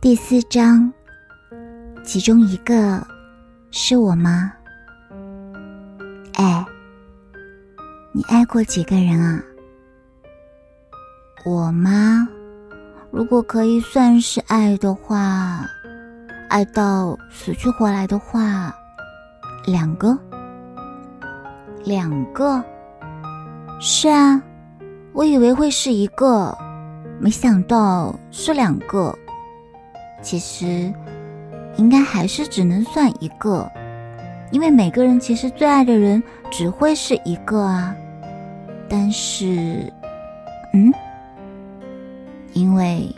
第四章，其中一个是我吗？哎，你爱过几个人啊？我吗？如果可以算是爱的话，爱到死去活来的话，两个。两个。是啊，我以为会是一个，没想到是两个。其实，应该还是只能算一个，因为每个人其实最爱的人只会是一个啊。但是，嗯，因为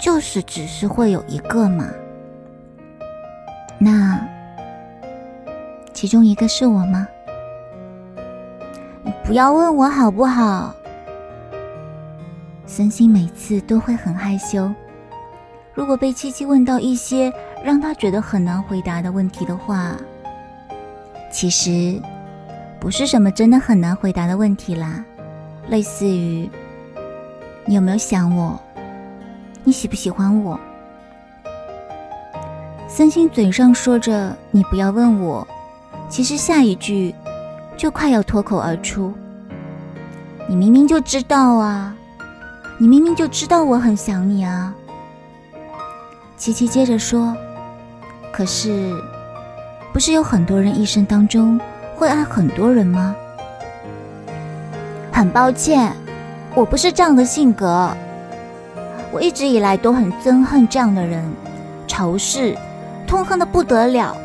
就是只是会有一个嘛。那其中一个是我吗？你不要问我好不好？森心每次都会很害羞。如果被七七问到一些让他觉得很难回答的问题的话，其实不是什么真的很难回答的问题啦。类似于你有没有想我？你喜不喜欢我？森心嘴上说着“你不要问我”，其实下一句就快要脱口而出：“你明明就知道啊，你明明就知道我很想你啊。”琪琪接着说：“可是，不是有很多人一生当中会爱很多人吗？很抱歉，我不是这样的性格。我一直以来都很憎恨这样的人，仇视，痛恨的不得了。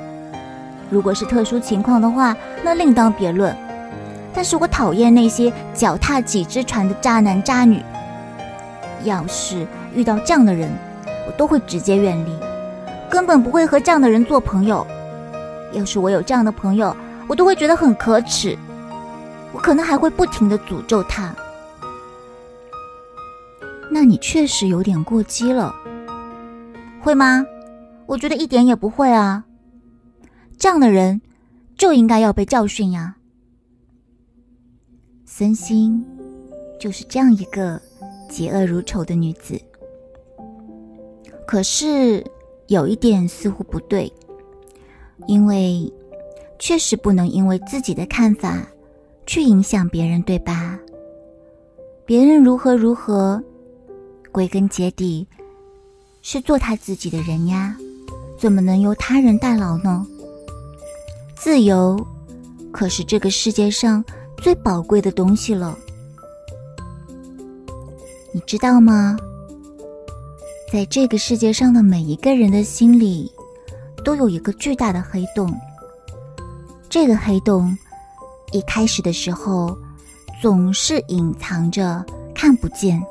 如果是特殊情况的话，那另当别论。但是我讨厌那些脚踏几只船的渣男渣女。要是遇到这样的人，”我都会直接远离，根本不会和这样的人做朋友。要是我有这样的朋友，我都会觉得很可耻。我可能还会不停的诅咒他。那你确实有点过激了，会吗？我觉得一点也不会啊。这样的人就应该要被教训呀。森星就是这样一个嫉恶如仇的女子。可是有一点似乎不对，因为确实不能因为自己的看法去影响别人，对吧？别人如何如何，归根结底是做他自己的人呀，怎么能由他人代劳呢？自由可是这个世界上最宝贵的东西了，你知道吗？在这个世界上的每一个人的心里，都有一个巨大的黑洞。这个黑洞一开始的时候总是隐藏着，看不见。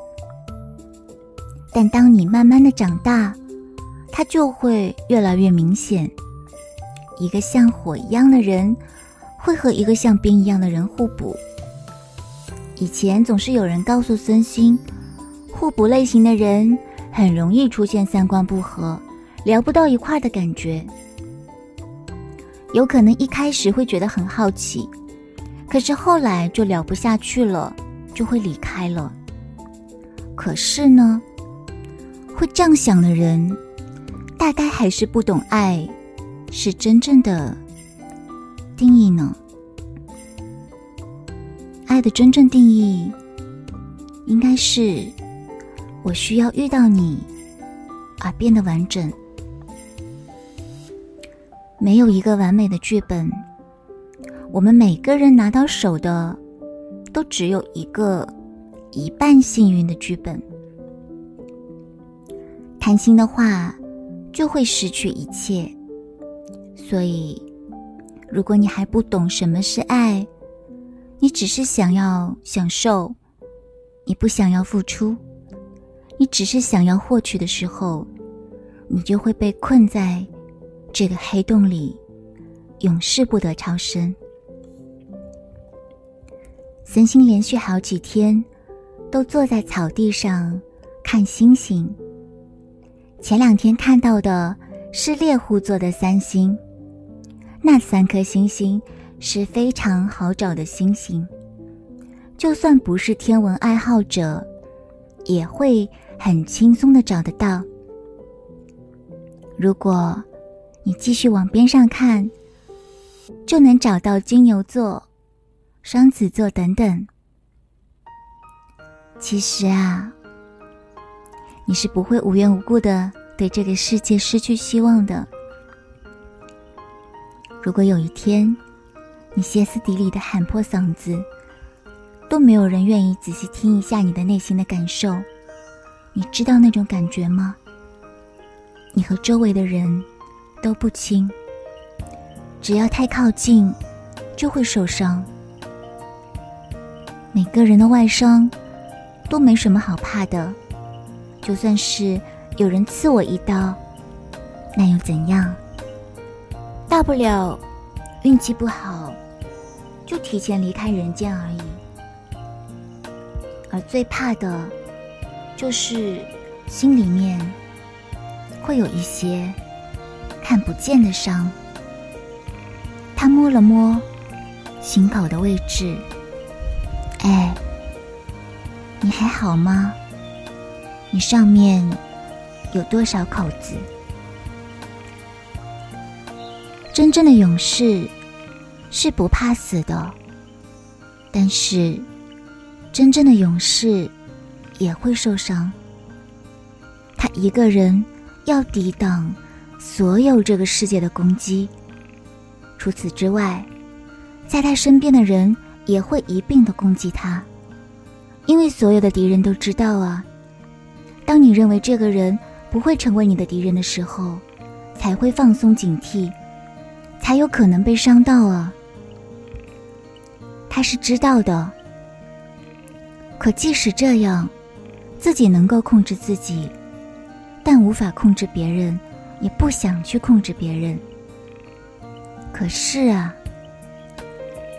但当你慢慢的长大，它就会越来越明显。一个像火一样的人，会和一个像冰一样的人互补。以前总是有人告诉孙兴，互补类型的人。很容易出现三观不合、聊不到一块的感觉。有可能一开始会觉得很好奇，可是后来就聊不下去了，就会离开了。可是呢，会这样想的人，大概还是不懂爱是真正的定义呢。爱的真正定义，应该是。我需要遇到你，而变得完整。没有一个完美的剧本，我们每个人拿到手的，都只有一个一半幸运的剧本。贪心的话，就会失去一切。所以，如果你还不懂什么是爱，你只是想要享受，你不想要付出。你只是想要获取的时候，你就会被困在这个黑洞里，永世不得超生。森星连续好几天都坐在草地上看星星。前两天看到的是猎户座的三星，那三颗星星是非常好找的星星，就算不是天文爱好者，也会。很轻松的找得到。如果你继续往边上看，就能找到金牛座、双子座等等。其实啊，你是不会无缘无故的对这个世界失去希望的。如果有一天，你歇斯底里的喊破嗓子，都没有人愿意仔细听一下你的内心的感受，你知道那种感觉吗？你和周围的人都不亲，只要太靠近，就会受伤。每个人的外伤都没什么好怕的，就算是有人刺我一刀，那又怎样？大不了运气不好，就提前离开人间而已。而最怕的，就是心里面。会有一些看不见的伤。他摸了摸心口的位置，哎，你还好吗？你上面有多少口子？真正的勇士是不怕死的，但是真正的勇士也会受伤。他一个人。要抵挡所有这个世界的攻击。除此之外，在他身边的人也会一并的攻击他，因为所有的敌人都知道啊。当你认为这个人不会成为你的敌人的时候，才会放松警惕，才有可能被伤到啊。他是知道的，可即使这样，自己能够控制自己。但无法控制别人，也不想去控制别人。可是啊，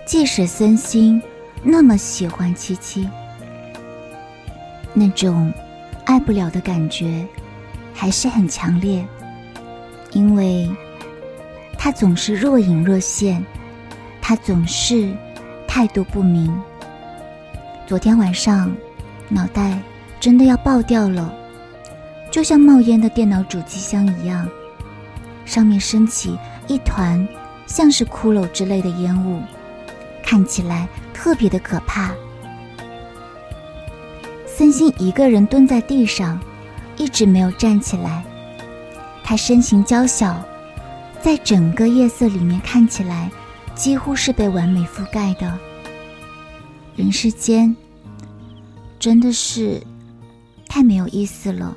即使森心那么喜欢七七，那种爱不了的感觉还是很强烈，因为他总是若隐若现，他总是态度不明。昨天晚上，脑袋真的要爆掉了。就像冒烟的电脑主机箱一样，上面升起一团像是骷髅之类的烟雾，看起来特别的可怕。森心一个人蹲在地上，一直没有站起来。他身形娇小，在整个夜色里面看起来几乎是被完美覆盖的。人世间真的是太没有意思了。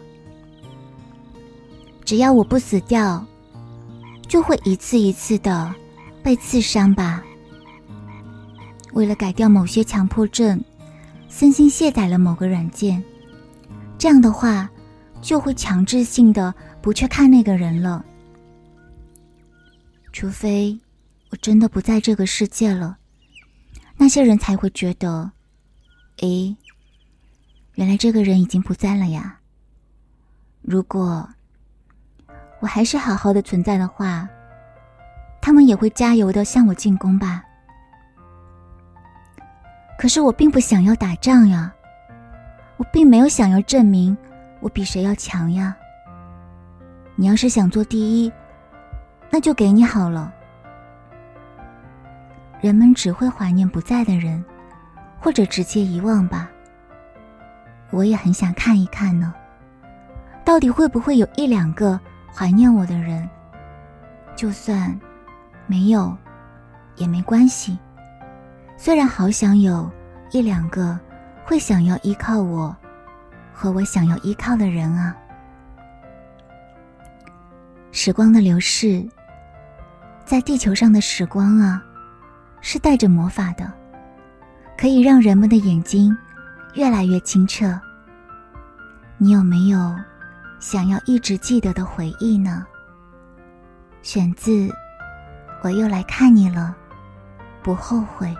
只要我不死掉，就会一次一次的被刺伤吧。为了改掉某些强迫症，森心卸载了某个软件，这样的话就会强制性的不去看那个人了。除非我真的不在这个世界了，那些人才会觉得，诶，原来这个人已经不在了呀。如果。我还是好好的存在的话，他们也会加油的向我进攻吧。可是我并不想要打仗呀，我并没有想要证明我比谁要强呀。你要是想做第一，那就给你好了。人们只会怀念不在的人，或者直接遗忘吧。我也很想看一看呢，到底会不会有一两个。怀念我的人，就算没有也没关系。虽然好想有一两个会想要依靠我和我想要依靠的人啊。时光的流逝，在地球上的时光啊，是带着魔法的，可以让人们的眼睛越来越清澈。你有没有？想要一直记得的回忆呢？选自《我又来看你了》，不后悔。